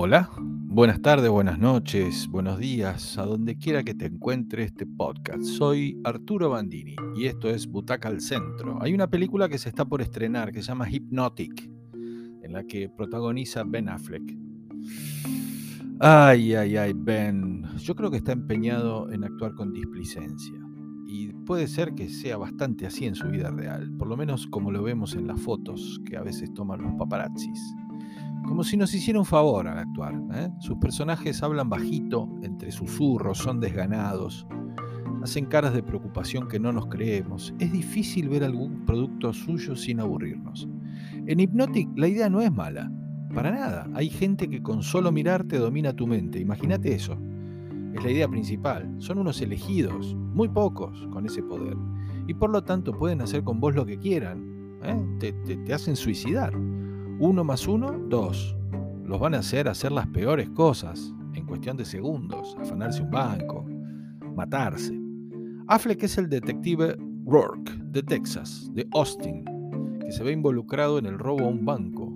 Hola, buenas tardes, buenas noches, buenos días, a donde quiera que te encuentre este podcast. Soy Arturo Bandini y esto es Butaca al Centro. Hay una película que se está por estrenar que se llama Hypnotic, en la que protagoniza Ben Affleck. Ay, ay, ay, Ben. Yo creo que está empeñado en actuar con displicencia. Y puede ser que sea bastante así en su vida real, por lo menos como lo vemos en las fotos que a veces toman los paparazzis como si nos hiciera un favor al actuar. ¿eh? Sus personajes hablan bajito, entre susurros, son desganados, hacen caras de preocupación que no nos creemos. Es difícil ver algún producto suyo sin aburrirnos. En Hypnotic la idea no es mala, para nada. Hay gente que con solo mirarte domina tu mente, imagínate eso. Es la idea principal. Son unos elegidos, muy pocos, con ese poder. Y por lo tanto pueden hacer con vos lo que quieran. ¿eh? te hacen suicidar. Uno más uno, dos. Los van a hacer hacer las peores cosas en cuestión de segundos, afanarse un banco, matarse. Affleck es el detective Rourke de Texas, de Austin, que se ve involucrado en el robo a un banco.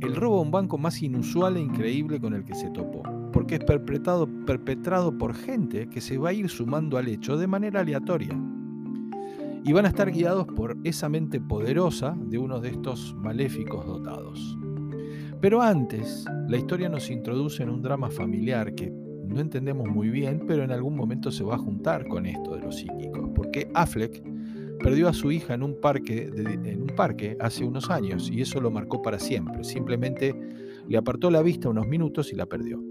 El robo a un banco más inusual e increíble con el que se topó, porque es perpetrado, perpetrado por gente que se va a ir sumando al hecho de manera aleatoria y van a estar guiados por esa mente poderosa de uno de estos maléficos dotados. Pero antes, la historia nos introduce en un drama familiar que no entendemos muy bien, pero en algún momento se va a juntar con esto de los psíquicos, porque Affleck perdió a su hija en un parque, en un parque hace unos años y eso lo marcó para siempre. Simplemente le apartó la vista unos minutos y la perdió.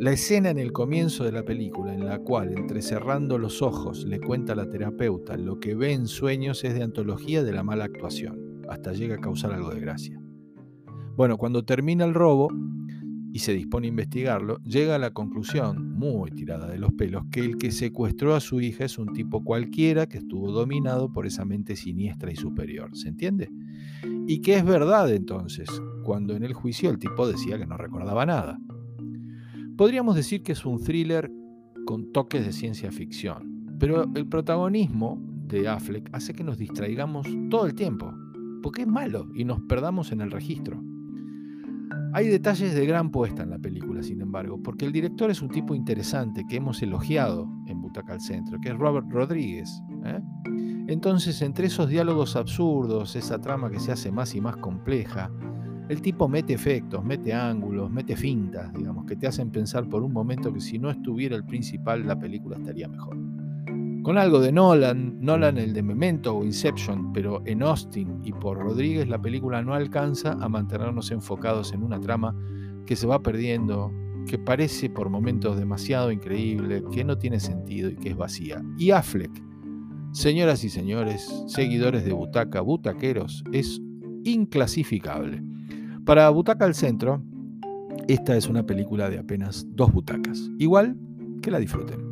La escena en el comienzo de la película, en la cual, entrecerrando los ojos, le cuenta a la terapeuta lo que ve en sueños es de antología de la mala actuación, hasta llega a causar algo de gracia. Bueno, cuando termina el robo y se dispone a investigarlo, llega a la conclusión, muy tirada de los pelos, que el que secuestró a su hija es un tipo cualquiera que estuvo dominado por esa mente siniestra y superior. ¿Se entiende? Y que es verdad entonces, cuando en el juicio el tipo decía que no recordaba nada. Podríamos decir que es un thriller con toques de ciencia ficción, pero el protagonismo de Affleck hace que nos distraigamos todo el tiempo, porque es malo y nos perdamos en el registro. Hay detalles de gran puesta en la película, sin embargo, porque el director es un tipo interesante que hemos elogiado en Butaca al Centro, que es Robert Rodríguez. ¿eh? Entonces, entre esos diálogos absurdos, esa trama que se hace más y más compleja, el tipo mete efectos, mete ángulos, mete fintas, digamos, que te hacen pensar por un momento que si no estuviera el principal, la película estaría mejor. Con algo de Nolan, Nolan el de Memento o Inception, pero en Austin y por Rodríguez la película no alcanza a mantenernos enfocados en una trama que se va perdiendo, que parece por momentos demasiado increíble, que no tiene sentido y que es vacía. Y Affleck, señoras y señores, seguidores de Butaca, butaqueros, es inclasificable. Para Butaca al Centro, esta es una película de apenas dos butacas. Igual que la disfruten.